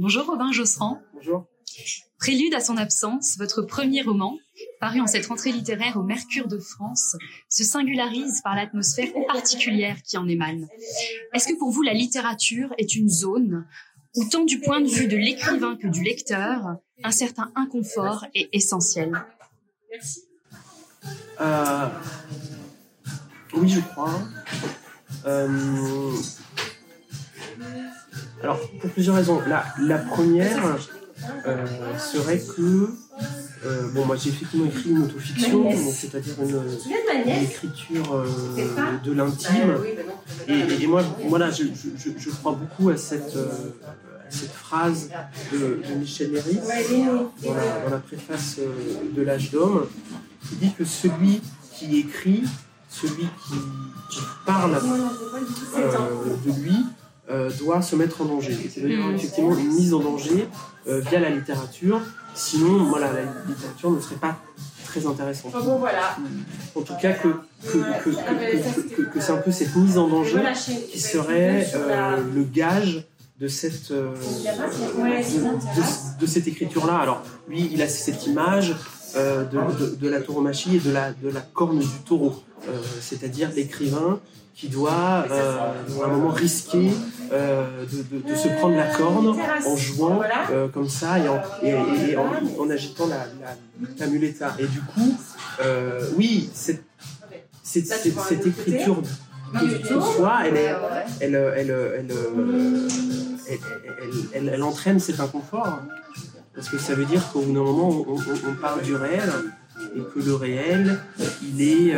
Bonjour Robin Josserand. Bonjour. Prélude à son absence, votre premier roman, paru en cette rentrée littéraire au Mercure de France, se singularise par l'atmosphère particulière qui en émane. Est-ce que pour vous la littérature est une zone où tant du point de vue de l'écrivain que du lecteur, un certain inconfort est essentiel? Merci. Euh, oui, je crois. Euh, alors, pour plusieurs raisons. La, la première euh, serait que euh, bon, moi j'ai effectivement écrit une autofiction, c'est-à-dire une, écriture euh, de l'intime. Et, moi, voilà, je, je, crois beaucoup à cette, cette phrase de, Michel Léry dans, la, préface de L'âge d'homme, qui dit que celui qui écrit, celui qui, qui parle de lui, euh, doit se mettre en danger. C'est-à-dire mm. effectivement une mise en danger euh, via la littérature. Sinon, voilà, la littérature ne serait pas très intéressante. Ah voilà. En tout cas, que, que, que, c'est un peu cette mise en danger qui serait euh, le gage de cette, de, cette écriture-là. Alors, lui, il a cette image de, de, la tauromachie et de la, de la corne du taureau, c'est-à-dire l'écrivain qui doit, à un moment, risquer euh, de, se prendre la corne en jouant euh, comme ça et en, et, en, agitant la, la, muleta. Et du coup, oui, cette, cette, cette, écriture de soi, elle, est, elle, elle, elle, elle, entraîne cet inconfort. Parce que ça veut dire qu'au bout d'un moment, on, on, parle du réel et que le réel, il est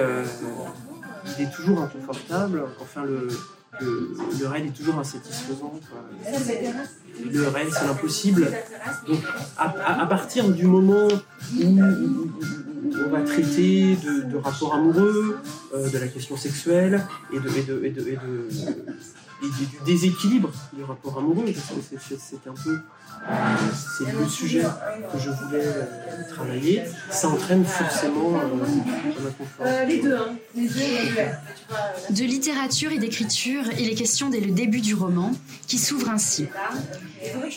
il est toujours inconfortable. Enfin, le, le, le réel est toujours insatisfaisant. Le réel, c'est l'impossible. Donc, à, partir du moment où, on va traiter de, rapports amoureux, euh, de la question sexuelle et de, du déséquilibre du rapport amoureux, parce que c'est un peu c'est le sujet que je voulais euh, travailler, ça entraîne forcément euh, euh, les deux, hein. les deux, De littérature et d'écriture, il est question dès le début du roman, qui s'ouvre ainsi.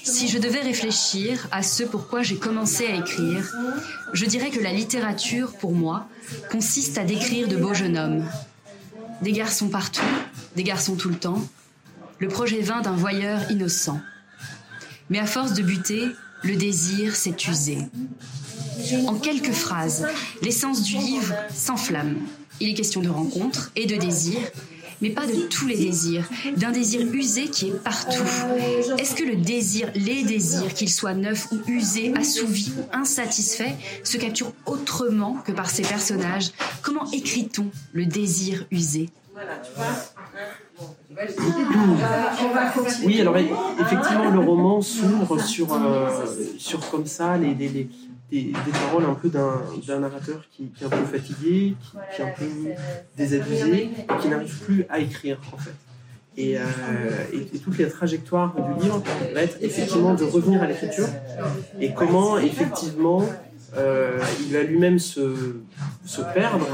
Si je devais réfléchir à ce pourquoi j'ai commencé à écrire, je dirais que la littérature, pour moi, consiste à décrire de beaux jeunes hommes. Des garçons partout, des garçons tout le temps, le projet vain d'un voyeur innocent. Mais à force de buter, le désir s'est usé. En quelques phrases, l'essence du livre s'enflamme. Il est question de rencontre et de désir, mais pas de tous les désirs, d'un désir usé qui est partout. Est-ce que le désir, les désirs, qu'ils soient neufs ou usés, assouvis ou insatisfaits, se capturent autrement que par ces personnages? Comment écrit-on le désir usé? Oui, alors effectivement, le roman s'ouvre sur, euh, sur comme ça les, des, paroles un peu d'un narrateur qui, est un peu fatigué, qui, est un peu désabusé, et qui n'arrive plus à écrire en fait. Et, euh, et, toute la trajectoire du livre va être effectivement de revenir à l'écriture et comment effectivement euh, il va lui-même se, se perdre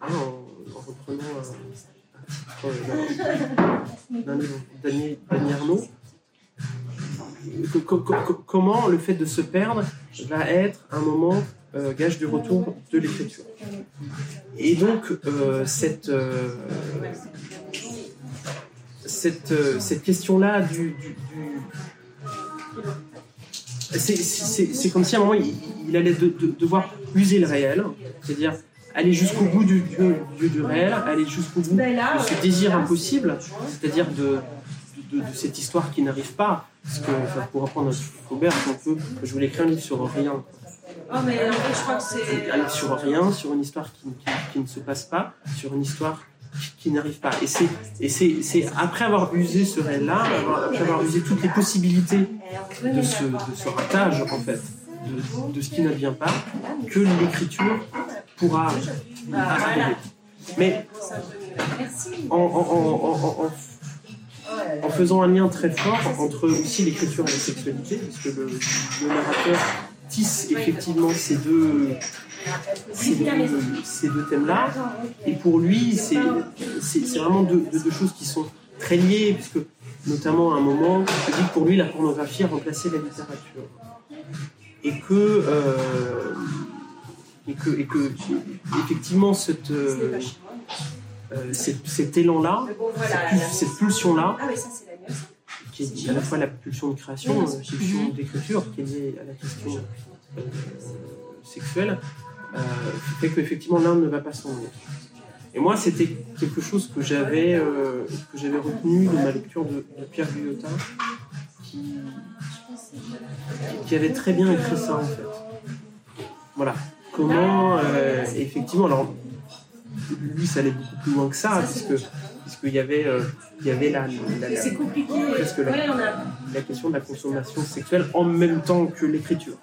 hein, en, reprenant d'un livre Daniel Arnaud. Comment le fait de se perdre va être un moment euh, gage du retour de l'écriture? Et donc, euh, cette, euh, cette question-là du. c'est comme si à un moment il, allait devoir user le réel, c'est-à-dire aller jusqu'au bout du, du, du, réel, aller jusqu'au bout de ce désir impossible, c'est-à-dire de, de, cette histoire qui n'arrive pas. Parce que, pour reprendre Faubert, un peu, je voulais écrire un livre sur rien. Oh, mais je crois que c'est. Un livre sur rien, sur une histoire qui, qui, ne se passe pas, sur une histoire qui n'arrive pas. Et c'est, et c'est, c'est après avoir usé ce réel-là, après avoir usé toutes les possibilités de ce, de ce ratage, en fait, de, de ce qui n'advient pas, que l'écriture pourra arriver. Mais en, faisant un lien très fort entre aussi l'écriture et la sexualité, puisque le, narrateur tisse effectivement ces deux, ces deux, thèmes-là. Et pour lui, c'est vraiment deux, choses qui sont très liées, puisque notamment à un moment, il dit que pour lui, la pornographie a remplacé la littérature. Et que, euh, et que, et que effectivement, cette, euh, euh, cet, élan-là, cette, cette pulsion-là, Ah qui est à la fois la pulsion de création, la pulsion d'écriture, qui est liée à la question euh, sexuelle, euh, fait qu'effectivement l'un ne va pas sans l'autre. Et moi, c'était quelque chose que j'avais euh, que j'avais retenu de ma lecture de, de Pierre Guillotin, qui, qui avait très bien écrit ça en fait. Voilà. Comment, euh, effectivement, alors lui, ça allait beaucoup plus loin que ça, puisque puisqu'il y avait euh, il y avait la, la- la-. Presque Ouais, question de la consommation sexuelle en même temps que l'écriture.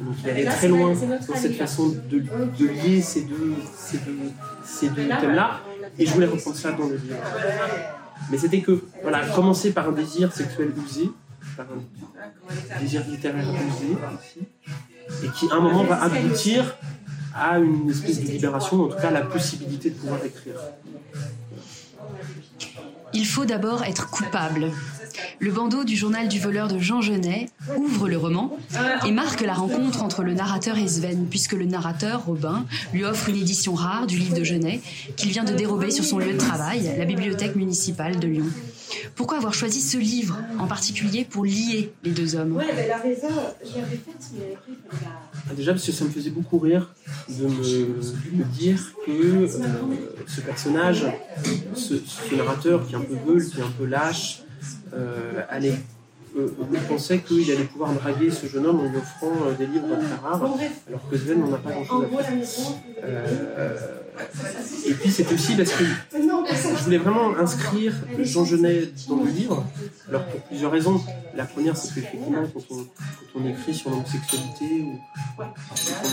Donc il allait Là, très loin dans cette là. façon de, de lier ces deux, ces deux, ces deux thèmes-là. Et je voulais reprendre ça dans le livre. Mais c'était que, voilà, commencer par un désir sexuel usé, par un désir littéraire usé, et qui à un moment va aboutir à une espèce de libération, en tout cas la possibilité de pouvoir écrire. Il faut d'abord être coupable. Le bandeau du journal du voleur de Jean Genet ouvre le roman et marque la rencontre entre le narrateur et Sven, puisque le narrateur, Robin, lui offre une édition rare du livre de Genet qu'il vient de dérober sur son lieu de travail, la bibliothèque municipale de Lyon. Pourquoi avoir choisi ce livre en particulier pour lier les deux hommes Ouais, mais la Reza, je l'avais faite, mais après, il fallait la. Ah, Déjà parce que ça me faisait beaucoup rire de me, me dire que euh, ce personnage, ce, ce narrateur qui est un peu veule, qui est un peu lâche, euh, allait, euh, pensait qu'il allait pouvoir draguer ce jeune homme en lui offrant euh, des livres très rares, alors que Sven n'en a pas grand-chose à faire. Euh, et puis c'est aussi parce que je voulais vraiment inscrire Jean Genet dans le livre, alors pour plusieurs raisons. La première, c'est qu'effectivement, quand on, quand on écrit sur l'homosexualité ou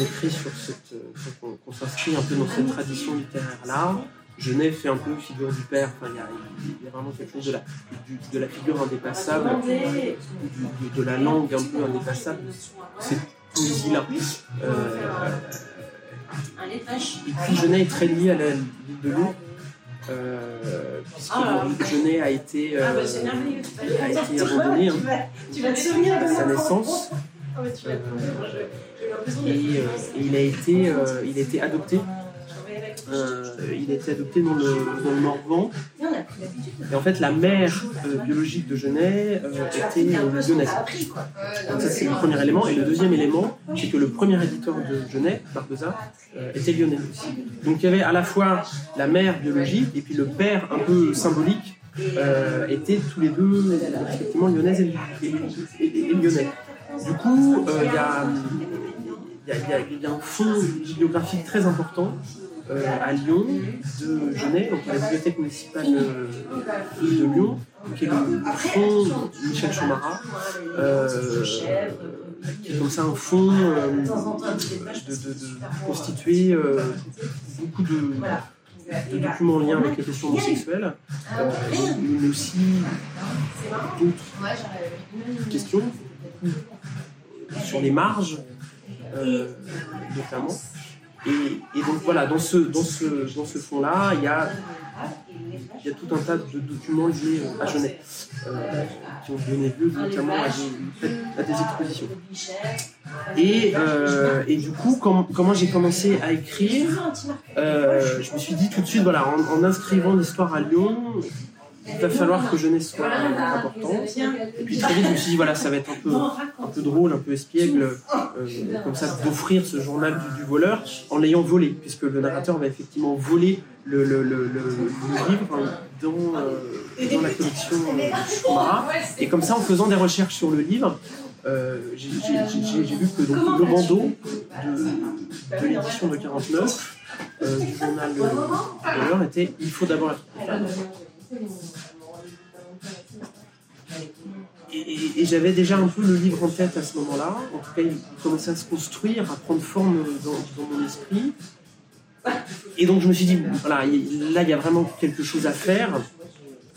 écrit sur cette. euh, qu'on s'inscrit un peu dans cette tradition littéraire-là, Genet fait un peu figure du père. Enfin, il y a, vraiment quelque chose de la, de la figure indépassable, de la langue un peu indépassable, cette poésie-là. Euh, Genet est très lié à la ville de Lyon, euh, puisque Ah. Genet a été, euh, Ah, bah, a été abandonné hein, à sa naissance. Ah, et, d'être- euh, et il, a été, euh, il a été adopté. Euh, il a été adopté dans le, dans Morvan. Et en fait, la mère euh, biologique de Genet euh, était lyonnaise. Donc ça, c'est le premier élément. Et le deuxième élément, c'est que le premier éditeur de Genet, Barbeza, euh, était lyonnais aussi. Donc il y avait à la fois la mère biologique et puis le père un peu symbolique, étaient tous les deux effectivement lyonnaises et, et- lyonnais. Du coup, il y a un fond bibliographique très important euh, à Lyon de Genet, donc la bibliothèque municipale euh, de Lyon, qui est le fonds de Michel Chomara, euh, qui est comme ça un fonds de, constituer beaucoup de, documents en lien avec les questions homosexuelles, mais aussi d'autres questions sur les marges, notamment. Et, donc voilà, dans ce, dans ce, dans ce fond-là, il y a, y a tout un tas de documents liés à Genève, euh, qui ont donné lieu notamment à des, à des expositions. Et, euh, et du coup, quand, comment j'ai commencé à écrire, euh, je me suis dit tout de suite, voilà, en inscrivant l'histoire à Lyon, il va falloir que Genève soit important. Et puis très vite, je me suis dit, voilà, ça va être un peu, un peu drôle, un peu espiègle, euh, comme ça, d'offrir ce journal du, du voleur en l'ayant volé, puisque le narrateur va effectivement voler le, le, le, livre dans, euh, dans la collection euh, Chomara. Et comme ça, en faisant des recherches sur le livre, euh, j'ai vu que donc, le bandeau de, de l'édition de 49 euh, du journal euh, du voleur était Il faut d'abord être coupable. Et, j'avais déjà un peu le livre en tête à ce moment-là. En tout cas, il commençait à se construire, à prendre forme dans, mon esprit. Et donc, je me suis dit, voilà, il- là, il y a vraiment quelque chose à faire,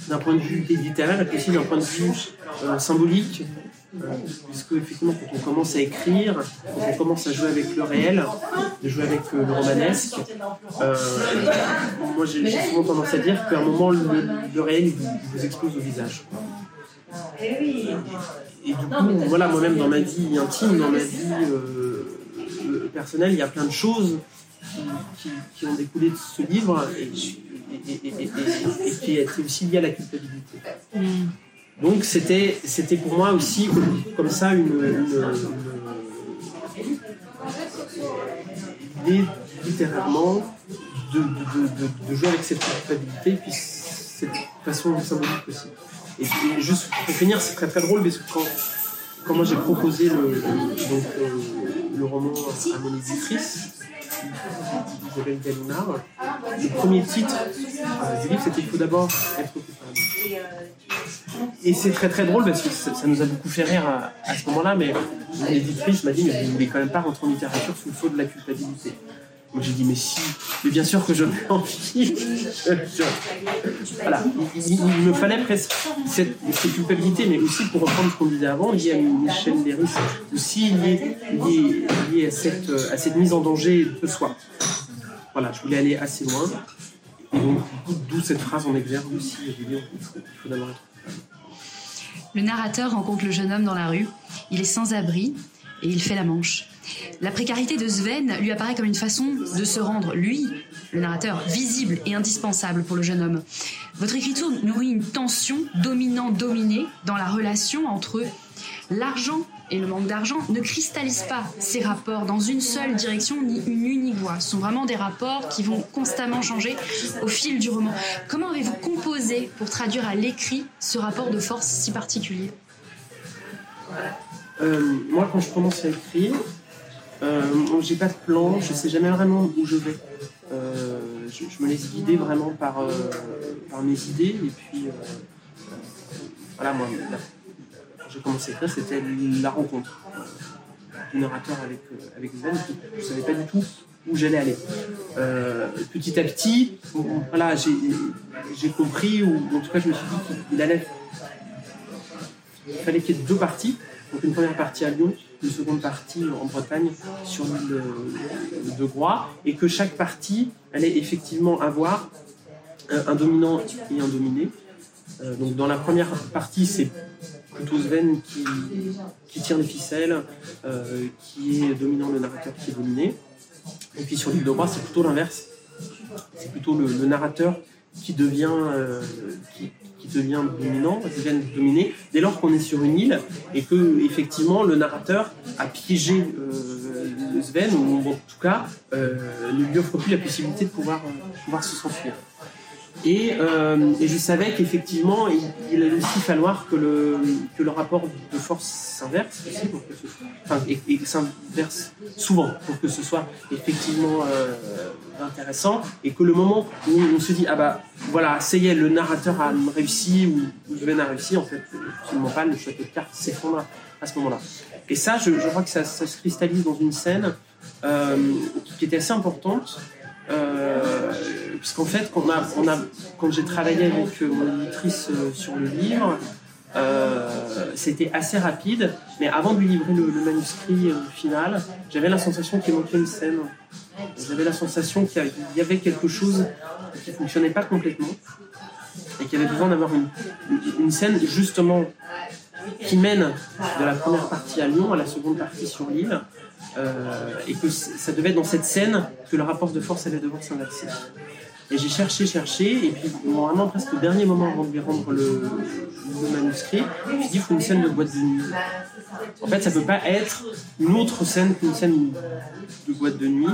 d'un point de vue littéraire et aussi d'un point de vue euh, symbolique. Puisque, effectivement, quand on commence à écrire, quand on commence à jouer avec le réel, de jouer avec euh, le romanesque, euh, moi j'ai souvent tendance à dire qu'à un moment, le, réel vous, il explose au visage. et du coup, voilà, moi-même dans ma vie intime, dans ma vie euh, personnelle, il y a plein de choses qui, ont découlé de ce livre et, et- qui étaient aussi liées à la culpabilité. Donc c'était c'était pour moi aussi comme, ça une, l'idée littéralement de, de, jouer avec cette culpabilité puis cette façon symbolique aussi. Et, juste pour finir, c'est très très drôle parce que quand, quand moi j'ai proposé le, donc, euh, le roman à mon éditrice, Isabelle Gallimard, le premier titre euh, du livre c'était Il faut d'abord être coupable. Et c'est très très drôle parce que ça, nous a beaucoup fait rire à, ce moment-là, mais l'éditrice m'a dit Mais vous voulez quand même pas rentrer en littérature sous le feu de la culpabilité. Moi j'ai dit Mais si, mais bien sûr que je l'ai envie. voilà, il, me fallait presque cette, culpabilité, mais aussi pour reprendre ce qu'on disait avant, lié à Michel Léris, aussi lié, lié, lié à, cette, à cette mise en danger de soi. Voilà, je voulais aller assez loin. Et donc, d'où cette phrase en exergue aussi, je veux dire, il faut, faut d'abord être Le narrateur rencontre le jeune homme dans la rue. Il est sans abri et il fait la manche. La précarité de Sven lui apparaît comme une façon de se rendre, lui, le narrateur, visible et indispensable pour le jeune homme. Votre écriture nourrit une tension dominant-dominée dans la relation entre eux. L'argent et le manque d'argent ne cristallisent pas ces rapports dans une seule direction ni une unique voie. Ce sont vraiment des rapports qui vont constamment changer au fil du roman. Comment avez-vous composé pour traduire à l'écrit ce rapport de force si particulier? Euh, moi, quand je commence à écrire, euh, j'ai pas de plan, je sais jamais vraiment où je vais. Euh, je, me laisse guider vraiment par, euh, mes idées. Et puis, euh, voilà, moi, quand j'ai commencé à c'était la rencontre euh, du narrateur avec, avec Sven. Je savais pas du tout où j'allais aller. Petit à petit, voilà, j'ai j'ai compris, ou en tout cas, je me suis dit qu'il allait il fallait qu'il y ait deux parties. Donc une première partie à Lyon, une seconde partie en Bretagne sur l'île de Groix, et que chaque partie allait effectivement avoir un, dominant et un dominé. Euh, donc dans la première partie, c'est plutôt Sven qui, qui tire les ficelles, euh, qui est dominant, le narrateur qui est dominé. Et puis sur l'île de Groix, c'est plutôt l'inverse. C'est plutôt le, narrateur qui devient, euh, qui devient dominant, Sven dominé, dès lors qu'on est sur une île et que effectivement le narrateur a piégé euh, Sven, ou en tout cas euh, ne lui offre plus la possibilité de pouvoir, euh, pouvoir se s'enfuir. Et, euh, et je savais qu'effectivement, il, il allait aussi falloir que le, que le rapport de force s'inverse aussi, enfin, et, s'inverse souvent pour que ce soit effectivement euh, intéressant. Et que le moment où on se dit ah bah voilà ça y est le narrateur a réussi ou, ou Sven a réussi en fait absolument pas le château de cartes s'effondre à ce moment-là. Et ça je, je crois que ça, se cristallise dans une scène euh, qui, était assez importante puisqu'en fait quand, j'ai travaillé avec euh, mon éditrice euh, sur le livre euh, c'était assez rapide, mais avant de lui livrer le, manuscrit final, j'avais la sensation qu'il manquait une scène. J'avais la sensation qu'il y avait- quelque chose qui fonctionnait pas complètement et qu'il y avait besoin d'avoir une, scène justement qui mène de la première partie à Lyon à la seconde partie sur l'île et que ça devait être dans cette scène que le rapport de force allait devoir s'inverser. Et j'ai cherché, cherché, et puis vraiment presque au dernier moment avant de lui rendre le, manuscrit, je me suis dit, il faut une scène de boîte de nuit. En fait, ça peut pas être une autre scène qu'une scène de boîte de nuit.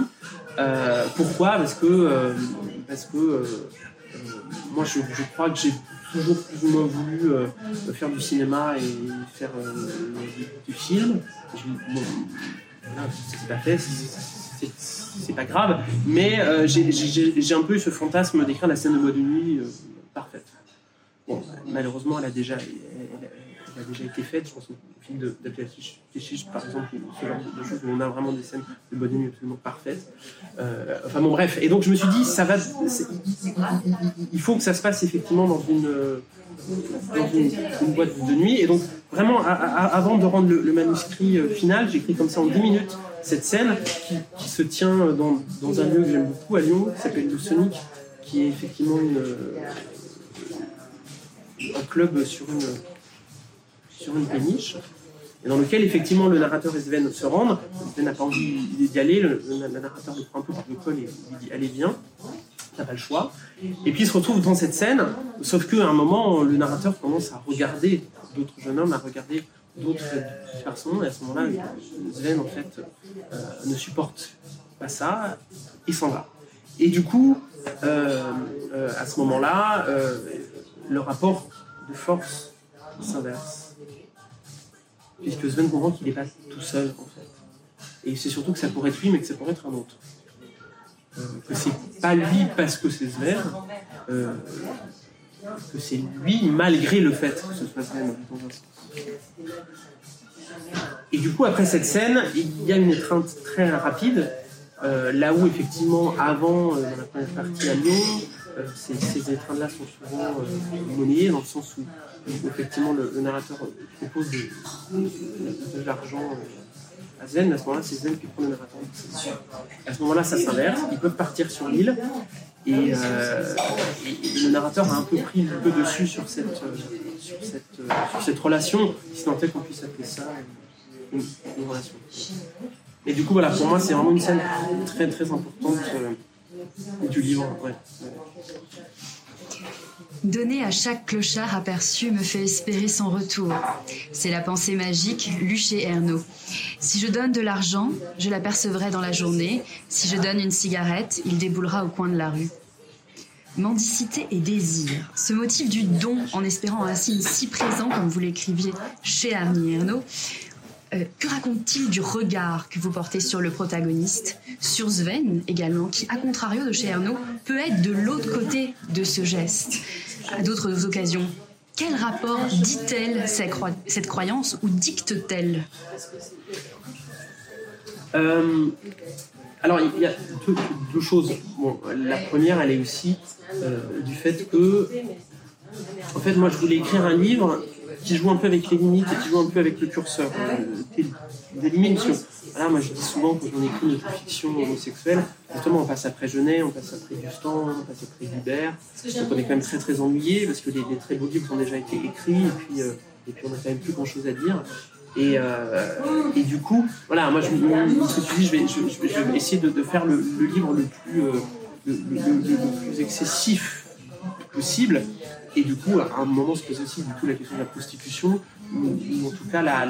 Euh, pourquoi? Parce que, euh, parce que euh, moi, je, crois que j'ai toujours plus ou moins voulu faire du cinéma et faire du, film. Voilà, pas fait, c'est pas grave, mais euh, j'ai- un peu eu ce fantasme d'écrire la scène de boîte de nuit euh, parfaite. Bon, malheureusement, elle a déjà, elle, a déjà été faite. Je pense au film de- d'Abdelhachiche, par exemple, ce genre de choses où on a vraiment des scènes de boîte de nuit absolument parfaites. Euh, enfin bon, bref. Et donc je me suis dit, ça va, il, faut que ça se passe effectivement dans une, boîte de nuit. Et donc vraiment, avant de rendre le, le manuscrit final, j'ai écrit comme ça en 10 minutes cette scène qui, se tient dans, dans un lieu que j'aime beaucoup à Lyon, qui s'appelle le Sonic, qui est effectivement euh, un club sur une sur une péniche, dans lequel effectivement le narrateur et Sven se rendent. Sven n'a pas envie d'y aller, le, le- le narrateur le prend un peu par le col et lui dit allez viens, t'as pas le choix. Et puis il se retrouve dans cette scène, sauf qu'à un moment le narrateur commence à regarder d'autres jeunes hommes, à regarder d'autres garçons, et à ce moment-là Sven en fait euh, ne supporte pas ça et s'en va. Et du coup, euh, euh, à ce moment-là, euh, le rapport de force s'inverse. Puisque Sven comprend qu'il n'est pas tout seul, en fait. Et c'est surtout que ça pourrait être lui, mais que ça pourrait être un autre. Euh, que c'est pas lui parce que c'est Sven, euh, que c'est lui malgré le fait que ce soit Sven, dans un sens. Et du coup, après cette scène, il y a une étreinte très rapide. euh, là où, effectivement, avant, euh, dans la première partie à Lyon, euh, ces, étreintes-là sont souvent monnayées, dans le sens où, effectivement, le, narrateur propose de, de- l'argent à Zen. À ce moment-là, c'est Zen qui prend le narrateur. À ce moment-là, ça s'inverse. Ils peuvent partir sur l'île. Et, euh, et- le narrateur a un peu pris le peu dessus sur cette, euh, sur cette, euh, sur cette relation, si tant est qu'on puisse appeler ça une, relation. Et du coup, voilà, pour moi, c'est vraiment une scène très très importante du livre. Donner à chaque clochard aperçu me fait espérer son retour. C'est la pensée magique lue chez Ernaud. Si je donne de l'argent, je l'apercevrai dans la journée. Si je donne une cigarette, il déboulera au coin de la rue. Mendicité et désir. Ce motif du don, en espérant un signe si présent, comme vous l'écriviez chez Arnie Ernaud, euh, que raconte-t-il du regard que vous portez sur le protagoniste, sur Sven également, qui, à contrario de chez Ernaud, peut être de l'autre côté de ce geste À d'autres occasions, quel rapport dit-elle cette, croyance ou dicte-t-elle Euh, alors, il y a deux, deux choses. Bon, la première, elle est aussi euh, du fait que, en fait, moi, je voulais écrire un livre qui joue un peu avec les limites et qui joue un peu avec le curseur. Euh, des, limites, parce que, voilà, moi, je dis souvent que j'en écris une fiction homosexuelle, justement, on passe après Genet, on passe après Gustan, on passe après Guibert. Donc, on est quand même très, très ennuyé parce que les, les très beaux livres ont déjà été écrits et puis, euh, et puis on n'a quand même plus grand chose à dire. Et, euh, et du coup, voilà, moi je me je me suis dit, je vais, je, je vais- essayer de, de faire le, le livre le plus, euh, le, le- le- le plus excessif possible. Et du coup, à un moment se pose aussi du la question de la prostitution, ou, en tout cas la,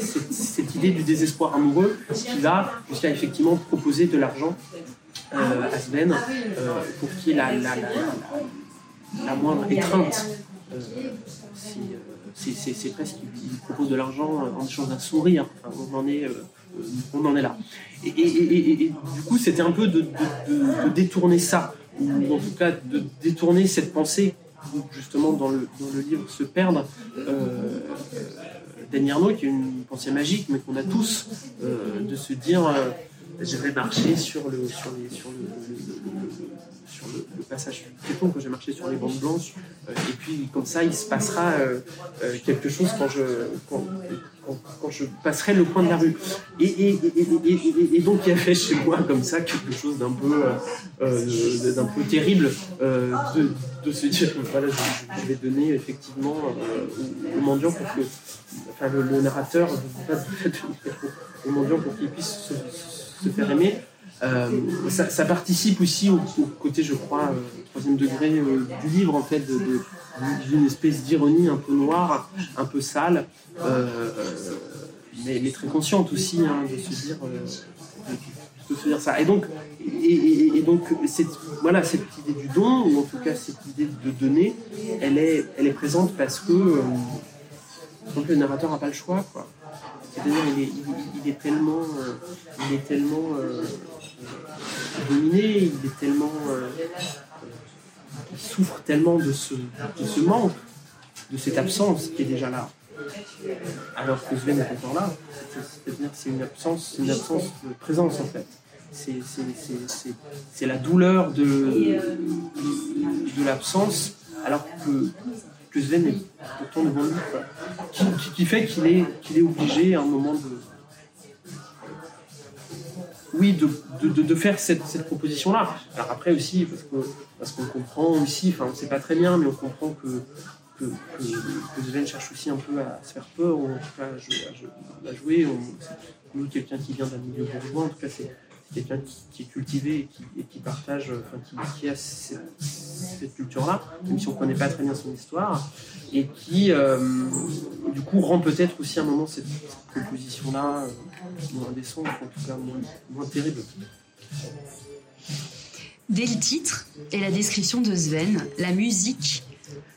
cette, idée du désespoir amoureux qui va jusqu'à effectivement proposer de l'argent euh, à Sven euh, pour qu'il ait la, la, moindre étreinte. Euh, c'est- presque il propose de l'argent en échange d'un sourire. Enfin, en est, on en est là. Et, du coup, c'était un peu de, détourner ça, ou en tout cas de détourner cette pensée justement dans le, livre se perdre. Euh, qui est une pensée magique, mais qu'on a tous, euh, de se dire euh, je vais marcher sur le, sur le- le, passage piéton, que j'ai marché sur les bandes blanches, euh, et puis comme ça, il se passera euh, euh, quelque chose quand je, quand, quand- quand je passerai le coin de la rue. Et, et, et, et- donc, il y a fait chez moi comme ça quelque chose d'un peu, d'un peu terrible, de, se dire voilà, je, vais donner effectivement au, au mendiant pour que, enfin, le, narrateur au mendiant pour qu'il puisse se, se faire aimer. Euh, ça, participe aussi au, côté, je crois, euh, troisième degré euh, du livre, en fait, d'une espèce d'ironie un peu noire, un peu sale, mais, très consciente aussi hein, de se dire, dire ça. Et donc, et, donc cette, voilà, cette idée du don, ou en tout cas cette idée de donner, elle est, elle est présente parce que le narrateur n'a pas le choix, quoi. C'est-à-dire, il est, il, est tellement, il est tellement dominé, il est tellement, euh, il souffre tellement de ce, de ce manque, de cette absence qui est déjà là. Alors que Sven est encore là. C'est-à-dire, c'est une absence, une absence de présence en fait. C'est, la douleur de, de l'absence, alors que, que Sven est pourtant devant lui. qui- qui fait qu'il est, qu'il est obligé à un moment de. Oui, de, de, de- faire cette, cette proposition-là. Alors après aussi, parce que parce qu'on comprend aussi, enfin on sait pas très bien, mais on comprend que que, que, que cherche aussi un peu à se faire peur, ou en tout cas à jouer. À jouer. On- nous, quelqu'un qui vient d'un milieu bourgeois, en tout cas c'est quelqu'un qui, qui est cultivé et qui, partage, euh, enfin qui, a cette, culture-là, même si on ne connaît pas très bien son histoire, et qui euh, du coup rend peut-être aussi à un moment cette, cette proposition-là euh, moins décente, en tout cas moins, moins terrible. Dès le titre et la description de Sven, la musique,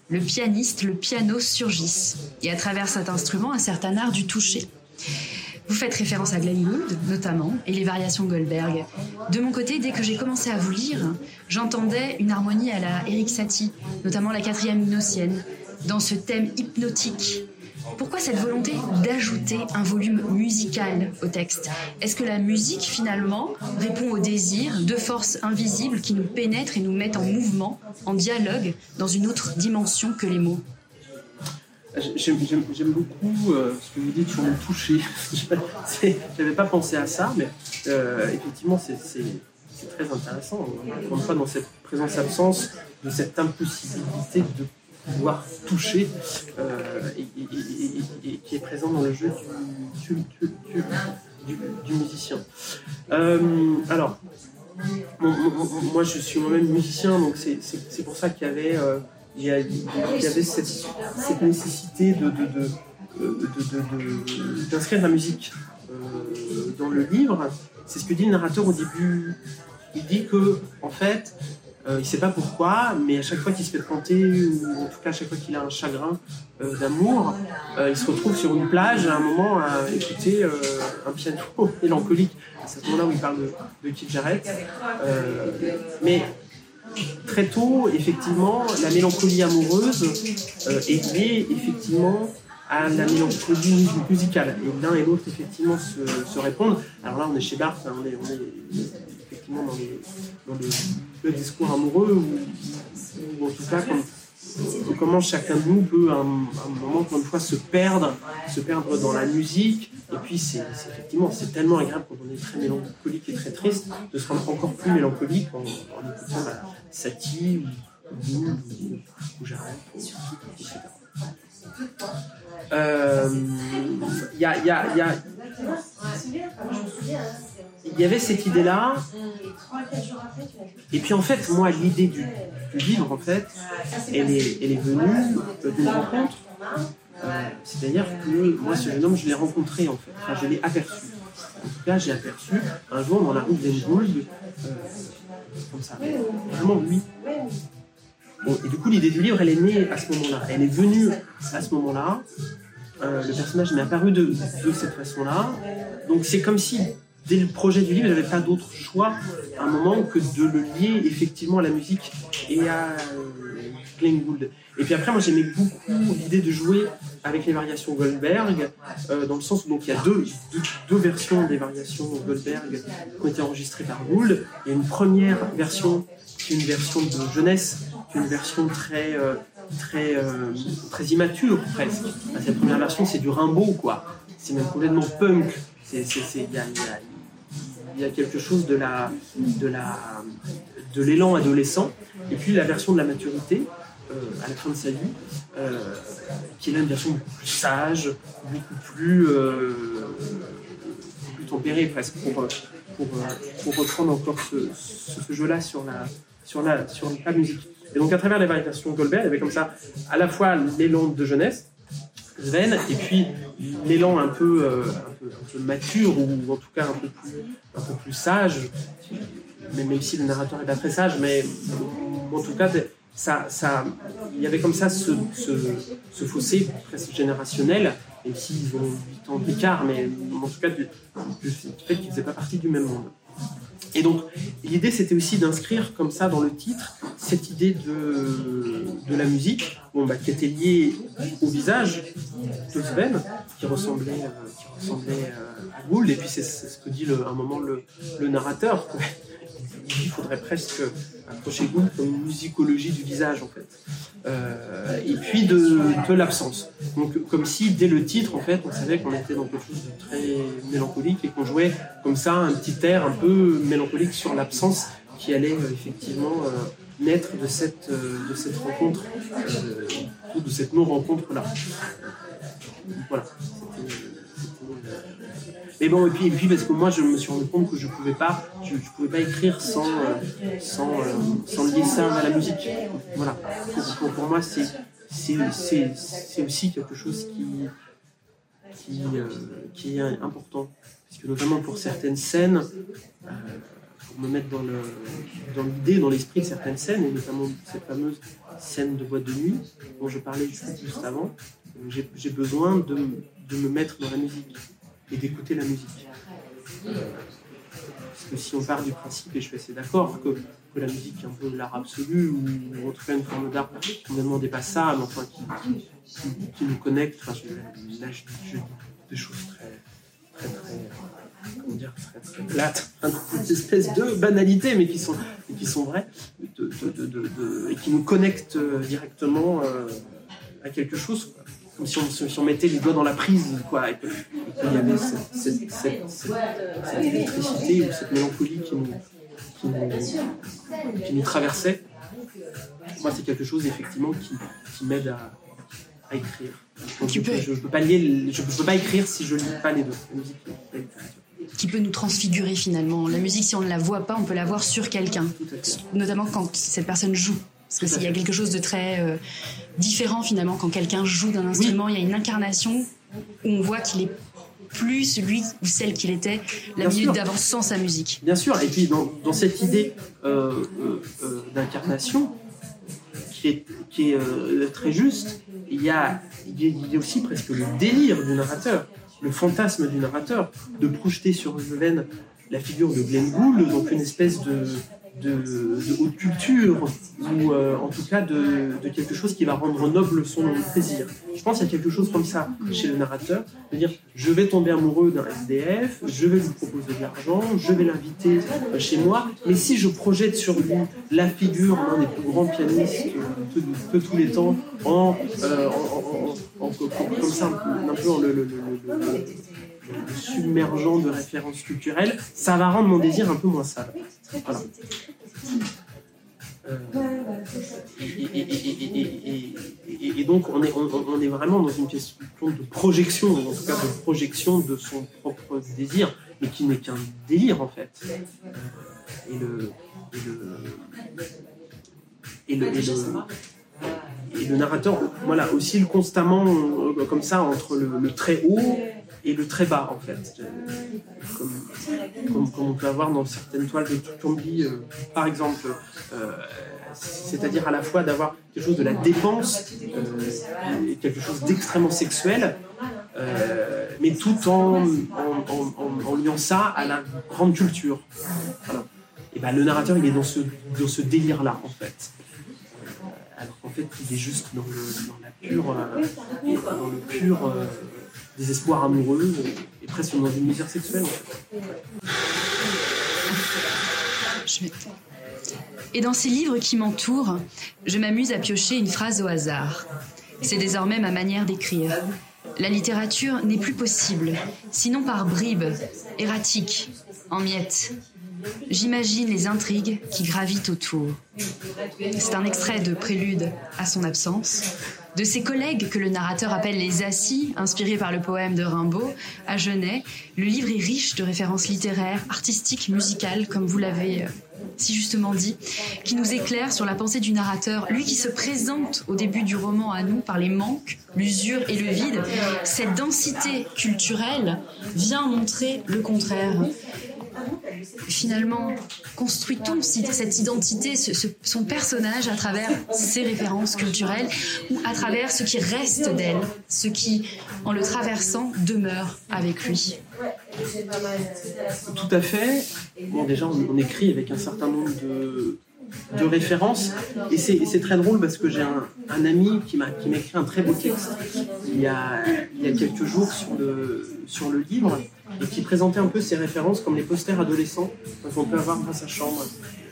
le pianiste, le piano surgissent. Et à travers cet instrument, un certain art du toucher. Vous faites référence à Glenn Gould, notamment, et les variations Goldberg. De mon côté, dès que j'ai commencé à vous lire, j'entendais une harmonie à la Eric Satie, notamment la quatrième gnossienne, dans ce thème hypnotique. Pourquoi cette volonté d'ajouter un volume musical au texte? Est-ce que la musique, finalement, répond au désir de forces invisibles qui nous pénètrent et nous mettent en mouvement, en dialogue, dans une autre dimension que les mots? J'aime beaucoup euh, ce que vous dites sur le toucher. J'avais pas pensé à ça, mais euh, effectivement, c'est- très intéressant. Encore une fois, dans cette présence-absence de cette impossibilité de pouvoir toucher euh, et, qui est présent dans le jeu du, musicien. Alors, moi, je suis moi-même musicien, donc c'est- pour ça qu'il y avait, il y avait cette, nécessité d'inscrire la musique euh, dans le livre. C'est ce que dit le narrateur au début. Il dit que, en fait, euh, il ne sait pas pourquoi, mais à chaque fois qu'il se fait planter, ou en tout cas à chaque fois qu'il a un chagrin euh, d'amour, il se retrouve sur une plage à un moment à écouter un piano mélancolique. À ce moment-là où il parle de, de Keith Jarrett. Mais très tôt, effectivement, la mélancolie amoureuse euh, est liée effectivement à la mélancolie mus- musicale. Et l'un et l'autre, effectivement, se, répondent. Alors là, on est chez Barthes, hein, on, est, effectivement dans, le, discours amoureux, ou, en tout cas, comme- comment chacun de nous peut, à un, moment, encore une fois, se perdre, se perdre dans la musique. Et puis, c'est effectivement, c'est tellement agréable quand on est très mélancolique et très triste, de se rendre encore plus mélancolique en, écoutant bah, Satie ou Gould ou, Jarret, etc. Euh, Il y a- y a- y a- il y avait cette idée-là, et puis en fait, moi, l'idée du, livre, en fait, elle est, elle est venue d'une rencontre. Euh, C'est-à-dire que moi, ce jeune homme, je l'ai rencontré, en fait. Enfin, je l'ai aperçu. En tout cas, j'ai aperçu un jour dans la rue de Gould, euh, comme ça, vraiment lui. Et du coup, l'idée du livre, elle est née à ce moment-là. Elle est venue à ce moment-là. Euh, le personnage m'est apparu de, de cette façon-là. Donc, c'est comme si, dès le projet du livre, j'avais pas d'autre choix à un moment que de le lier effectivement à la musique et à euh, Glenn Gould. Et puis après, moi, j'aimais beaucoup l'idée de jouer avec les variations Goldberg, euh, dans le sens où donc, il y a deux, deux, versions des variations Goldberg qui ont été enregistrées par Gould. Il y a une première version qui est une version de jeunesse, qui est une version très, euh, très, très immature presque. Cette première version, c'est du Rimbaud, quoi. C'est même complètement punk. Il y a quelque chose de la, de la, de l'élan adolescent. Et puis la version de la maturité, euh, à la fin de sa vie, euh, qui est là une version beaucoup plus sage, beaucoup plus, euh, plus tempérée presque, pour, pour, pour reprendre encore ce, ce jeu-là sur la, sur, la, sur la musique. Et donc à travers les variations Goldberg, il y avait comme ça à la fois l'élan de jeunesse, Et puis l'élan un peu, euh, un peu, mature, ou en tout cas un peu plus, sage, même, même si le narrateur n'est pas très sage, mais en tout cas, il y avait comme ça ce, fossé presque générationnel, et s'ils ont 8 ans d'écart, mais en tout cas du, fait qu'ils ne faisaient pas partie du même monde. Et donc, l'idée, c'était aussi d'inscrire comme ça dans le titre cette idée de la musique, bon, bah, qui était lié au visage de Sven, qui ressemblait, euh, qui ressemblait euh, à Gould, et puis c'est ce que dit un moment le, narrateur. Il faudrait presque approcher Gould comme une musicologie du visage, en fait. Euh, et puis de, de l'absence. Donc, comme si dès le titre, en fait, on savait qu'on était dans quelque chose de très mélancolique et qu'on jouait comme ça un petit air un peu mélancolique sur l'absence qui allait effectivement naître de cette, euh, de cette rencontre, euh, ou de cette non-rencontre-là. Voilà. Euh, Mais bon, et puis, et puis parce que moi, je me suis rendu compte que je pouvais je, je pouvais pas écrire sans, euh, sans, euh, sans lier ça à la musique. Voilà. Pour, moi, c'est, c'est, c'est, aussi quelque chose qui, qui, euh, qui est important. Parce que notamment pour certaines scènes, euh, pour me mettre dans, l'idée, dans l'esprit de certaines scènes, et notamment cette fameuse scène de boîte de nuit dont je parlais juste, avant, j'ai, besoin de, me mettre dans la musique et d'écouter la musique. Parce que si on part du principe, et je suis assez d'accord, que, la musique est un peu l'art absolu, ou en tout une forme d'art complètement dépassable, enfin qui, qui, qui- qui nous connecte, enfin, là je, je des choses très, très, très, comment dire, très, très plates, des espèces de banalités, mais qui sont, mais qui sont vraies, de- de- de- de- de- et qui nous connectent euh, directement euh, à quelque chose. quoi. Comme si on, si on mettait les doigts dans la prise, quoi, et qu'il y avait cette, cette, cette, cette- cette électricité ou cette mélancolie qui nous, qui nous, qui nous traversait. Moi, c'est quelque chose effectivement qui, qui m'aide à, à écrire. Donc, Tu je, peux- je peux pas lier, le- je, je peux pas écrire si je lis pas les deux, la musique et la littérature. Qui peut nous transfigurer finalement. La musique, si on ne la voit pas, on peut la voir sur quelqu'un, notamment quand cette personne joue. Parce s'il y a quelque chose de très euh, différent finalement quand quelqu'un joue d'un instrument, il y a une incarnation où on voit qu'il est plus celui ou celle qu'il était la Bien minute d'avant sans sa musique. Bien sûr, et puis dans, dans cette idée euh, euh, d'incarnation, qui est, qui est très juste, y a- il y a aussi presque le délire du narrateur, le fantasme du narrateur, de projeter sur une veine la figure de Glenn Gould, donc une espèce de, de, haute culture, ou euh, en tout cas de, quelque chose qui va rendre noble son plaisir. Je pense qu'il y a quelque chose comme ça chez le narrateur, de dire je vais tomber amoureux d'un SDF, je vais lui proposer de l'argent, je vais l'inviter euh, chez moi, mais si je projette sur lui la figure d'un des plus grands pianistes de, tous les temps, en, euh, comme ça, un peu en le submergeant de références culturelles, ça va rendre mon désir un peu moins sale. Voilà. Euh, et, donc on est, on, on est vraiment dans une question de projection, en tout cas de projection de son propre désir, mais qui n'est qu'un délire en fait. Et le, et le, et le, le, narrateur voilà, oscille constamment euh, comme ça entre le très haut et le très bas en fait. Comme, on peut avoir dans certaines toiles de Tutombi, euh, par exemple. Euh, c'est-à-dire à la fois d'avoir quelque chose de la dépense, euh, et quelque chose d'extrêmement sexuel, mais tout en, liant ça à la grande culture. Et ben, le narrateur, il est dans ce, dans ce délire-là, en fait. Alors qu'en fait, il est juste dans, le, dans la pure, dans le pur désespoir amoureux, et presque dans une misère sexuelle. Et dans ces livres qui m'entourent, je m'amuse à piocher une phrase au hasard. C'est désormais ma manière d'écrire. La littérature n'est plus possible, sinon par bribes, erratiques, en miettes. J'imagine les intrigues qui gravitent autour. C'est un extrait de Prélude à son absence, de ses collègues que le narrateur appelle les assis, inspirés par le poème de Rimbaud, à Genet. Le livre est riche de références littéraires, artistiques, musicales, comme vous l'avez euh, si justement dit, qui nous éclaire sur la pensée du narrateur, lui qui se présente au début du roman à nous par les manques, l'usure et le vide. Cette densité culturelle vient montrer le contraire. Finalement, construit-on cette identité, son personnage à travers ses références culturelles ou à travers ce qui reste d'elle, ce qui, en le traversant, demeure avec lui Tout à fait. Bon, déjà, on, écrit avec un certain nombre de, de références. Et c'est très drôle parce que j'ai un, un ami qui m'a écrit un très beau texte il y a, il y a quelques jours sur le, sur le livre et qui présentait un peu ces références comme les posters adolescents qu'on peut avoir dans sa chambre.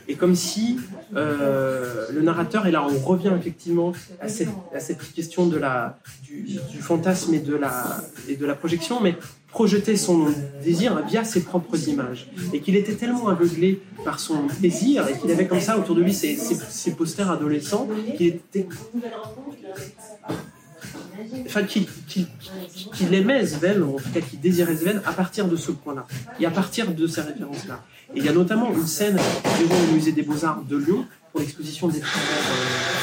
Et comme si euh, le narrateur, et là on revient effectivement à cette, à cette question de la, du, fantasme et de, la, et de la projection, mais projeter son désir via ses propres images. Et qu'il était tellement aveuglé par son désir et qu'il avait comme ça autour de lui ces, ces posters adolescents qu'il était enfin, qu'il aimait Sven, ou en tout cas qu'il désirait Sven, à partir de ce point-là, et à partir de ces références-là. Et il y a notamment une scène devant le musée des Beaux-Arts de Lyon, pour l'exposition des travaux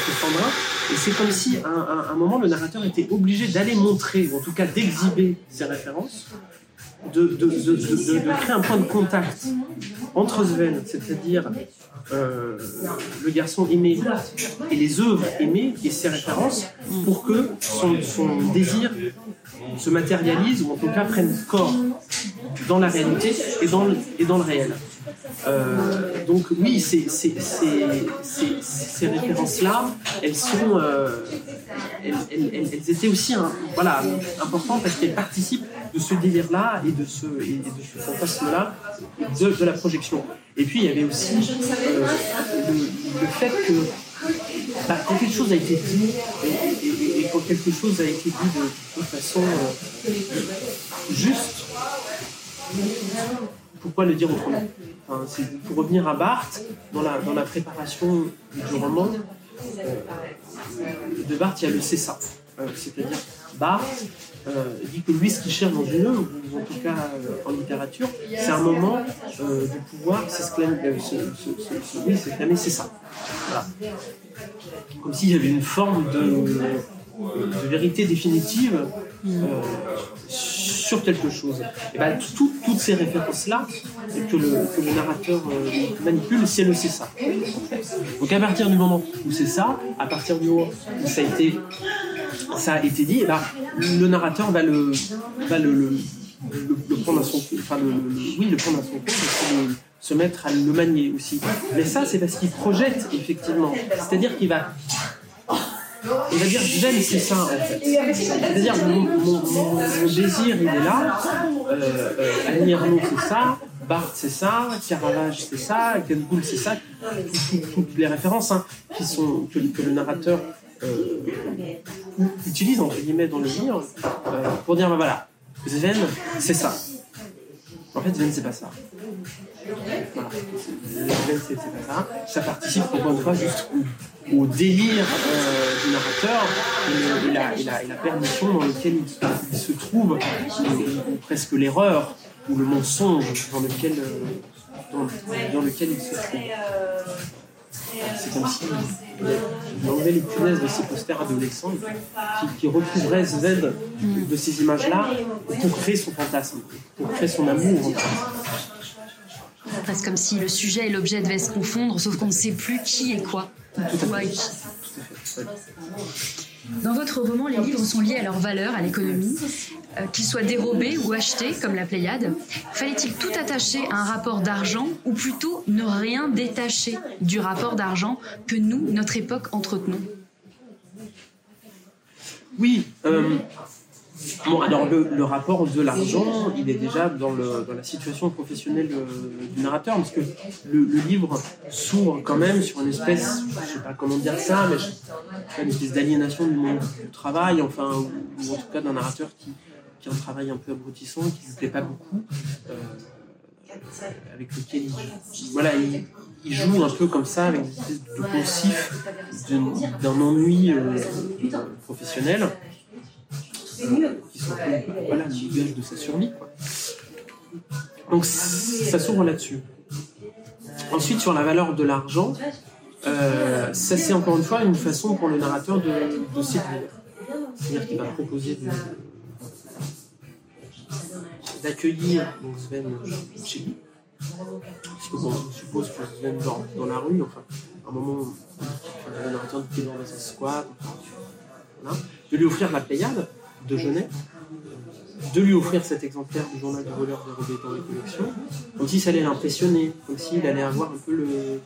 de Sandrin, et c'est comme si, à un, à un moment, le narrateur était obligé d'aller montrer, ou en tout cas d'exhiber ces références, de, de, de, créer un point de contact entre Sven, c'est-à-dire euh, le garçon aimé et les œuvres aimées et ses références pour que son, son désir se matérialise ou en tout cas prenne corps dans la réalité et dans et dans le réel. Euh, donc oui, ces références-là, elles sont, euh, elles, étaient aussi voilà, importantes parce qu'elles participent de ce délire-là et de ce, fantasme-là de, la projection. Et puis il y avait aussi euh, le, fait que bah, quand quelque chose a été dit et, quand quelque chose a été dit de, de façon juste, pourquoi le dire autrement? Pour revenir à Barthes, dans la, préparation du roman euh, de Barthes, il y a le c'est ça. Euh, C'est-à-dire, Barthes euh, dit que lui, ce qu'il cherche dans une œuvre, en tout cas en littérature, c'est un moment de pouvoir s'exclamer, s'exclamer, c'est ça. Comme s'il y avait une forme de, de vérité définitive sur quelque chose. Et ben, tout- toutes ces références-là que le, narrateur euh, manipule, c'est le c'est ça. Donc à partir du moment où c'est ça, à partir du moment où ça a été, ça a été dit, ben, le narrateur va le, prendre à son enfin oui, le prendre à son se mettre à le manier aussi. Mais ça, c'est parce qu'il projette effectivement. C'est-à-dire qu'il va il va dire j'aime c'est ça en fait. C'est-à-dire mon, désir il est là, euh, euh, c'est ça, Barthes c'est ça, Caravage c'est ça, Ken c'est ça, tout- tout- toutes les références hein, qui sont, que, le narrateur euh, utilise entre guillemets dans le livre euh, pour dire bah voilà, Sven c'est ça. En fait Sven c'est pas ça. Voilà. C'est pas ça. Ça participe encore une fois juste au, délire euh, du narrateur et, la, et perdition dans laquelle il, se trouve, ou, presque l'erreur ou le mensonge dans lequel, euh, dans, dans lequel il se trouve. C'est comme si il enlevait les punaises de ces posters adolescents qui, qui retrouveraient Z de ces images-là pour créer son fantasme, pour créer son amour. en fait. Presque comme si le sujet et l'objet devaient se confondre, sauf qu'on ne sait plus qui est quoi. Tout à fait. Dans votre roman, les livres sont liés à leur valeur, à l'économie. Euh, qu'ils soient dérobés ou achetés, comme la Pléiade, fallait-il tout attacher à un rapport d'argent, ou plutôt ne rien détacher du rapport d'argent que nous, notre époque, entretenons? Oui. euh, bon, alors le, rapport de l'argent, il est déjà dans, la situation professionnelle euh, du narrateur, parce que le, livre s'ouvre quand même sur une espèce, je sais pas comment dire ça, mais une espèce d'aliénation du monde du travail, enfin, ou en tout cas d'un narrateur qui, qui a un travail un peu abrutissant, qui ne plaît pas beaucoup, euh, avec lequel il, voilà, il, joue un peu comme ça, avec des de poncifs d'un ennui euh, professionnel qui sont voilà, de sa survie. Donc ça s'ouvre là-dessus. Ensuite, sur la valeur de l'argent, euh, ça c'est encore une fois une façon pour le narrateur de, de. C'est-à-dire qu'il va proposer de- d'accueillir Sven chez lui. Bon, on suppose que Sven dort dans la rue, enfin, à un moment, le narrateur dit qu'il dans un squat, de lui offrir la Pléiade de Genet, de lui offrir cet exemplaire du journal du voleur dérobé dans les collections, comme si ça allait l'impressionner, comme s'il allait avoir un peu le,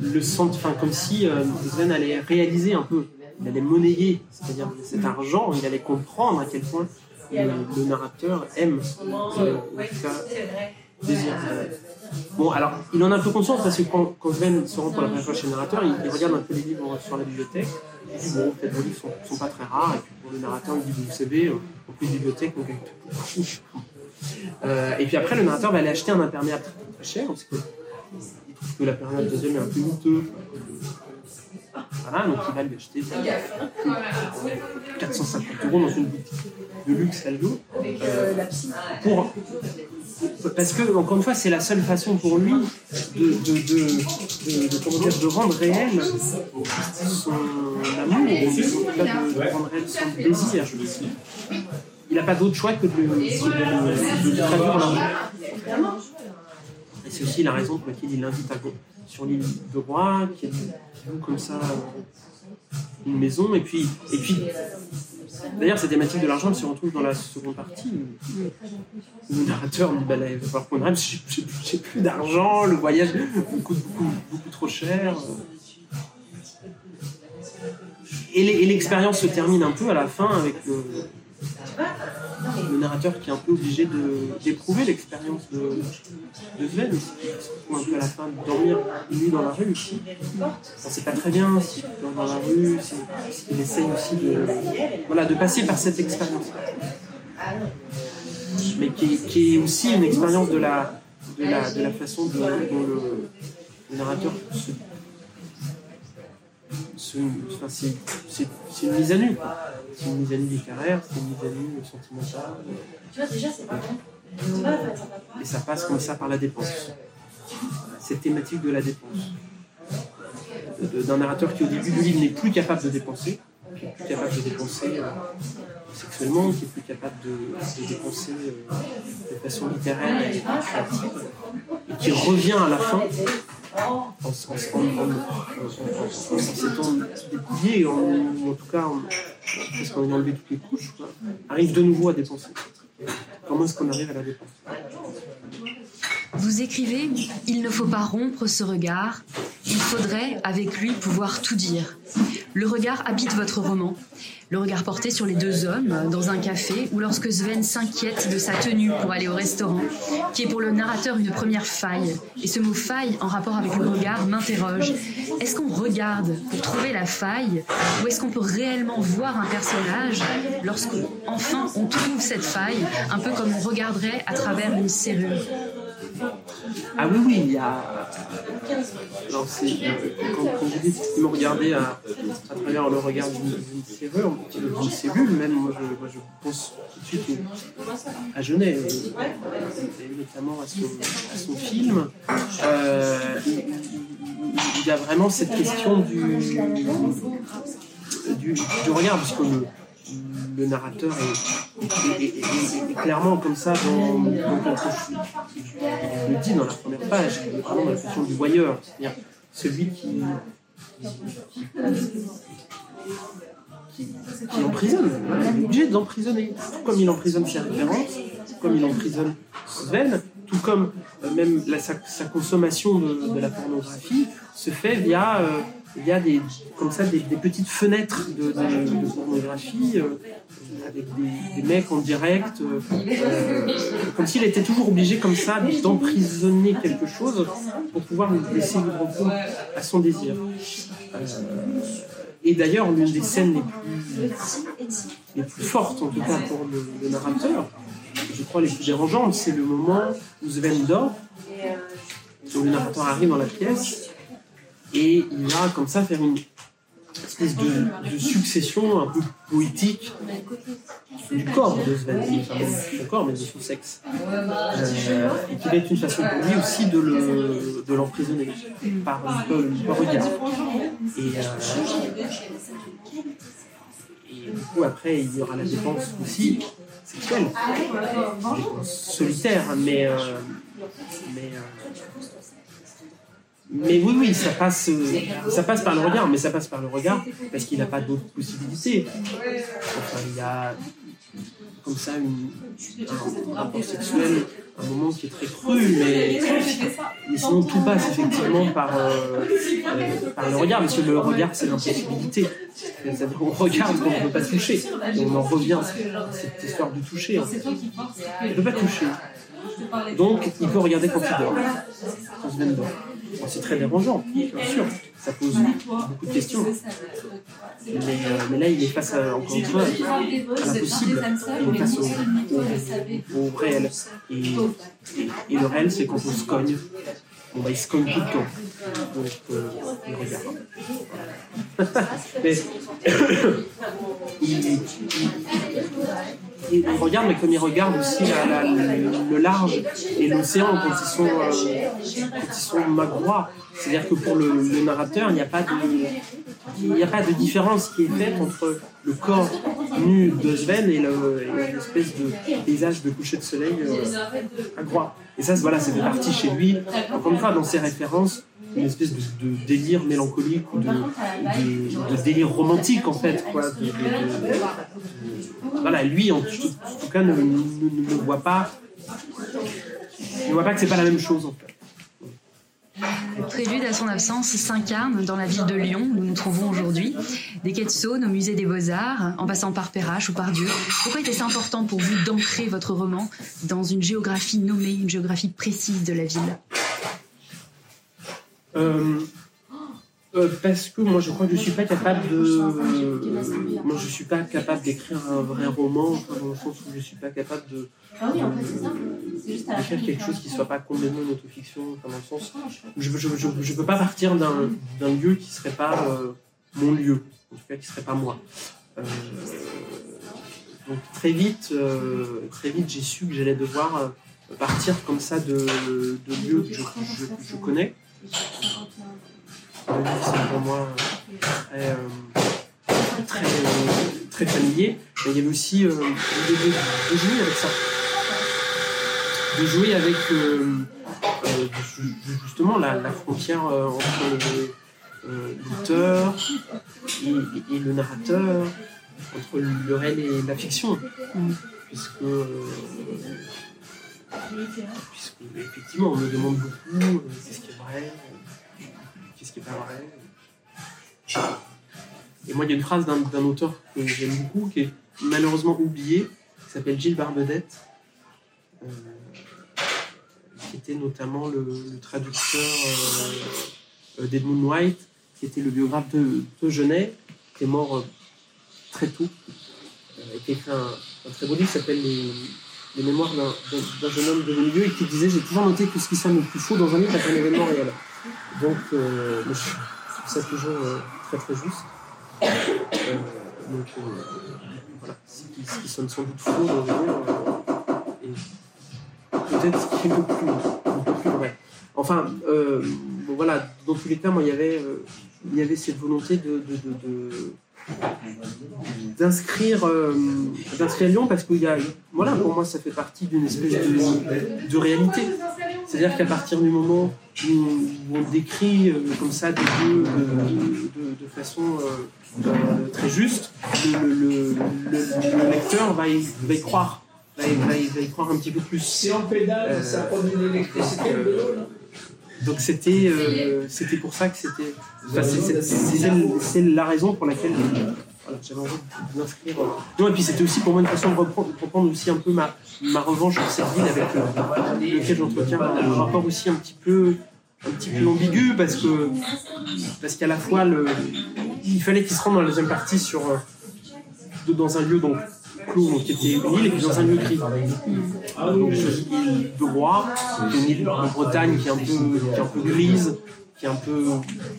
le sens, enfin comme si euh, Sven allait réaliser un peu, il allait monnayer, c'est-à-dire cet argent, il allait comprendre à quel point le, le narrateur aime, euh, en tout cas, désire. Bon, alors, il en a un peu conscience parce que quand, quand Sven se rend pour la première fois chez le narrateur, il, il regarde un peu les livres sur la bibliothèque. Il dit, bon, peut-être vos livres sont, sont pas très rares. Et puis pour le narrateur, il dit, vous savez, euh, en plus de bibliothèque, donc avec euh, Et puis après, le narrateur va aller acheter un imperméable très, très cher parce que il trouve que l'imperméable de Sven est un peu coûteux. Voilà, donc il va lui acheter 450 euros dans une boutique de luxe à Lyon. Euh, pour parce que, encore une fois, c'est la seule façon pour lui de, de, de, de, comment dire, rendre réel son amour, de, rendre réel son désir. Il n'a pas d'autre choix que de, le- traduire en argent. Et c'est aussi la raison pour laquelle il l'invite sur l'île de Roi, qui, loue comme ça euh, une maison. Et puis, et puis d'ailleurs, cette thématique de l'argent se retrouve dans la seconde partie. où Le narrateur dit bah, là, il va falloir qu'on rêve, j'ai plus d'argent, le voyage me coûte beaucoup, beaucoup trop cher. Et l'expérience se termine un peu à la fin avec le, le narrateur qui est un peu obligé d'éprouver l'expérience de, de Sven, un peu à la fin de dormir nuit dans la rue. On sait pas très bien s'il dort dans la rue, s'il essaye aussi de, voilà, de passer par cette expérience. Mais qui, est- aussi une expérience de la, de la, de la façon dont, dont le, le narrateur se. C'est une mise à nu. C'est une mise à nu littéraire, c'est une mise à nu sentimentale. Tu vois, déjà, c'est pas bon. Pas. Et ça passe comme ça par la dépense. Cette thématique de la dépense. D'un narrateur qui au début du livre n'est plus capable de dépenser, plus capable de dépenser euh, sexuellement, qui est plus capable de, de dépenser euh, de façon littéraire et créative, et qui revient à la fin en, en, en, en, en- en- en s'étant dépouillé, en, ou en tout cas en, parce qu'on a enlevé toutes les couches, arrive de nouveau à dépenser. Comment est-ce qu'on arrive à la dépense Vous écrivez Il ne faut pas rompre ce regard, il faudrait avec lui pouvoir tout dire. Le regard habite votre roman. Le regard porté sur les deux hommes dans un café ou lorsque Sven s'inquiète de sa tenue pour aller au restaurant, qui est pour le narrateur une première faille. Et ce mot faille en rapport avec le regard m'interroge. Est-ce qu'on regarde pour trouver la faille ou est-ce qu'on peut réellement voir un personnage lorsqu'enfin on trouve cette faille, un peu comme on regarderait à travers une serrure? Ah oui, oui, il y a. Alors, c'est, quand, quand vous dites me regarder à, à travers le regard d'une, serrure, d'une cellule, même, moi je, pense tout de suite à Genet, et, et notamment à son, film. Euh, il, y a vraiment cette question du, du, du regard, puisque le, le narrateur est, clairement comme ça dans, dans. Il le dit dans la première page, vraiment dans la question du voyeur, c'est-à-dire celui qui, emprisonne. Il est obligé d'emprisonner. Tout comme il emprisonne ses références, comme il emprisonne Sven, tout comme euh, même sa, consommation de, de la pornographie se fait via, euh, via des, comme ça, des, petites fenêtres de, pornographie. euh, avec des, mecs en direct, euh, euh, comme s'il était toujours obligé comme ça d'emprisonner quelque chose pour pouvoir laisser libre cours à son désir. Et d'ailleurs, l'une des scènes les plus, les plus fortes, en tout cas pour le, le narrateur, je crois les plus dérangeantes, c'est le moment où Sven dort, où le narrateur arrive dans la pièce, et il va comme ça faire une espèce de, succession un peu poétique du corps de Sven, de son corps, mais de son sexe. Euh, et qui va être une façon pour lui aussi de le- de l'emprisonner par le regard. Et, euh, et du coup, après, il y aura la dépense aussi sexuelle, solitaire, mais, euh, mais, euh, mais oui, oui, ça passe, ça passe par le regard, mais ça passe par le regard parce qu'il n'a pas d'autres possibilités. Enfin, il y a, comme ça un, rapport sexuel, un moment qui est très cru, mais, mais sinon tout passe effectivement par, euh, euh, par le regard, parce que le regard c'est l'impossibilité. Qu'on regarde qu'on ne peut pas toucher. On en revient cette histoire du toucher. Il ne peut pas toucher. Donc il peut regarder quand il dort, quand dormir. C'est très dérangeant, bien sûr. Ça pose beaucoup de questions. Mais, euh, mais là, il est face à, encore une fois, à l'impossible. Il est face au, au, au réel. Et le réel, c'est quand on se cogne. Bon, bah, il se tout le temps. Donc, euh, il regarde. mais, il, regarde, mais comme il regarde aussi la, le, large et l'océan quand ils sont, euh, sont magrois. C'est-à-dire que pour le, narrateur, il n'y a pas de il n'y a pas de différence qui est faite entre le corps nu de Sven et l'espèce de paysage de coucher de soleil euh, croix. Et ça, voilà, c'est parti chez lui, encore une fois, dans ses références, une espèce de, délire mélancolique ou de, délire romantique, en fait. Quoi, voilà, lui, en, tout cas, ne, ne, ne, voit pas, ne voit pas que c'est pas la même chose, en fait. Prélude à son absence s'incarne dans la ville de Lyon, où nous nous trouvons aujourd'hui, des quais de Saône au musée des Beaux-Arts, en passant par Perrache ou par Dieu. Pourquoi était-ce important pour vous d'ancrer votre roman dans une géographie nommée, une géographie précise de la ville? Euh, euh, parce que moi je crois que je suis pas capable de euh, moi je suis pas capable d'écrire un vrai roman enfin, dans le sens où je suis pas capable de d'écrire quelque chose qui soit pas complètement une autofiction enfin, dans le sens où je je, je, je peux pas partir d'un d'un lieu qui serait pas euh, mon lieu. En tout cas qui serait pas moi. Euh, donc très vite très vite j'ai su que j'allais devoir partir comme ça de, de lieux que je connais le livre, c'est pour moi très, euh, très, très, familier. Mais il y avait aussi euh, l'idée de, de, jouer avec ça. De jouer avec euh, justement la, la frontière entre l'auteur et, et, le narrateur, entre le réel et la fiction. Puisque, puisque effectivement, on me demande beaucoup qu'est-ce qui est vrai Et moi, il y a une phrase d'un auteur que j'aime beaucoup, qui est malheureusement oublié, qui s'appelle Gilles Barbedette, euh, qui était notamment le, traducteur euh, euh d'Edmund White, qui était le biographe de, de Genet, qui est mort euh, très tôt, et qui a écrit un, très beau livre qui s'appelle les, Mémoires d'un jeune homme devenu vieux, et qui disait J'ai toujours noté que ce qui sonne le plus faux dans un livre est un événement réel. Donc, euh, je trouve ça toujours euh, très très juste. Euh, donc, voilà, ce qui, sonne sans doute faux dans le et peut-être ce qui est le plus, vrai. Enfin, voilà, dans tous les cas, moi, il y avait, cette volonté de, d'inscrire Lyon parce qu'il y a voilà pour moi ça fait partie d'une espèce de réalité c'est à dire qu'à partir du moment où, on décrit euh, comme ça des lieux de, de, de façon euh, très juste le, le, le, le, lecteur va y, va y croire. Va y, va, y, va y croire un petit peu plus. Si on pédale ça produit de l'électricité donc c'était euh, c'était pour ça que c'était enfin, c'est la raison pour laquelle j'avais envie de m'inscrire non et puis c'était aussi pour moi une façon de reprendre, aussi un peu ma, ma revanche sur cette ville avec euh, lequel j'entretiens un rapport aussi un petit peu un petit peu ambigu parce que parce qu'à la fois le il fallait qu'il se rende dans la deuxième partie sur de, dans un lieu donc clos donc, qui était une île et puis dans un lieu gris. Donc de Roi, une île en Bretagne qui est un peu, qui est un peu grise, qui est un peu,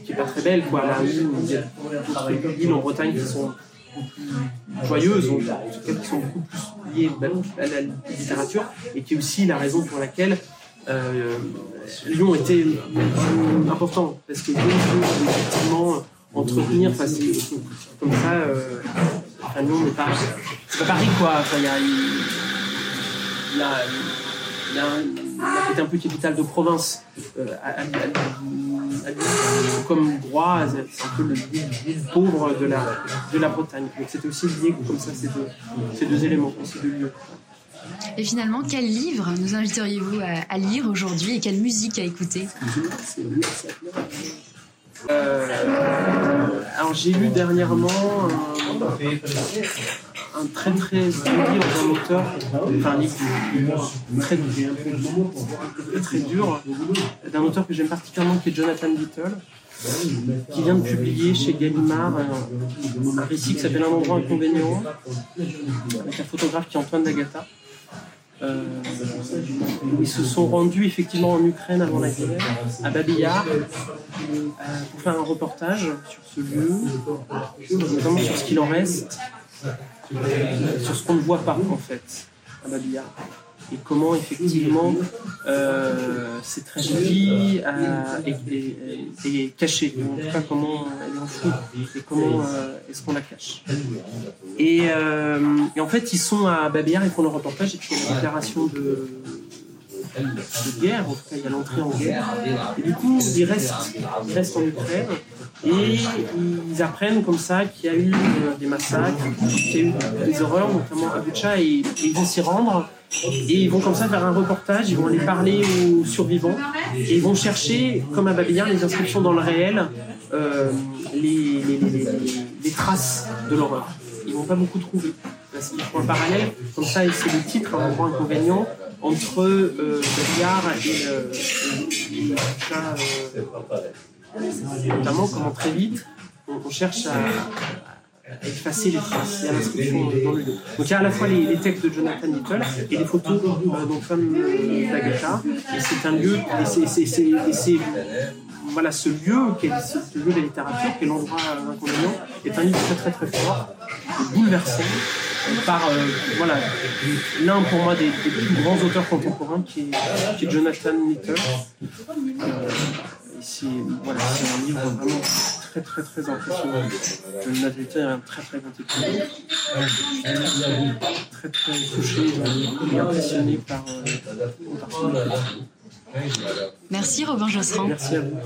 qui est pas très belle quoi. Là, il y a en Bretagne qui sont joyeuses, en tout qui sont beaucoup plus liées à la littérature et qui est aussi la raison pour laquelle euh, Lyon était important parce que Lyon peut effectivement entretenir, enfin, comme ça. Euh, Enfin, Lyon n'est pas. C'est pas Paris, quoi. Il y a, y côté un peu capitale de province, euh, à, à- à- à- comme droit, c'est un peu le ville pauvre de la, de la Bretagne. Donc c'était aussi lié comme ça ces deux, ces deux éléments, ces deux lieux. Et finalement, quel livre nous inviteriez-vous à, lire aujourd'hui et quelle musique à écouter? Euh, alors j'ai lu dernièrement un, un très très livre d'un auteur, enfin très, très, dur, d'un auteur que j'aime particulièrement qui est Jonathan Little, qui vient de publier chez Gallimard un, un récit qui s'appelle Un endroit inconvénient, avec un photographe qui est Antoine D'Agata. Euh, ils se sont rendus effectivement en Ukraine avant la guerre, à Babillard, euh, pour faire un reportage sur ce lieu, notamment sur ce qu'il en reste, euh, sur ce qu'on ne voit pas en fait à Babillard. Et comment effectivement euh, cette tragédie a- est, est- est- est cachée, en tout cas comment elle est enfouie, et comment euh, est-ce qu'on la cache. Et, euh, et en fait, ils sont à Babillard, ils font le reportage, et puis il une déclaration de, de guerre, en tout cas il y a l'entrée en guerre. Et du coup, ils restent, ils restent en Ukraine et ils apprennent comme ça qu'il y a eu euh, des massacres, qu'il y a eu des horreurs, notamment à Butcha, et, ils vont s'y rendre. Et ils vont comme ça faire un reportage, ils vont aller parler aux survivants et ils vont chercher, comme à Babillard, les inscriptions dans le réel, euh, les, les- les- les- traces de l'horreur. Ils vont pas beaucoup trouver. Parce qu'ils font un parallèle, comme ça, c'est le titre, un endroit inconvénient, entre euh, Babillard et, euh, et- euh, notamment comment très vite on, cherche à, effacer les traces et à l'inscription dans le lieu. Donc il y a à la fois les, textes de Jonathan Little et les photos euh, donc, comme euh, d'Agatha. Et c'est un lieu, et c'est- voilà, ce lieu, qui est ce lieu de la littérature, qui est l'endroit euh, inconvénient, est un livre très très très fort, bouleversant, euh, par euh, voilà, l'un pour moi des, plus grands auteurs contemporains qui est, qui est Jonathan Little. C'est voilà, c'est un livre vraiment très très très impressionnant. Jonathan Little est un très très grand écrivain. Très très touché et impressionné par, euh, par son. Merci Robin Josserand. Merci à vous.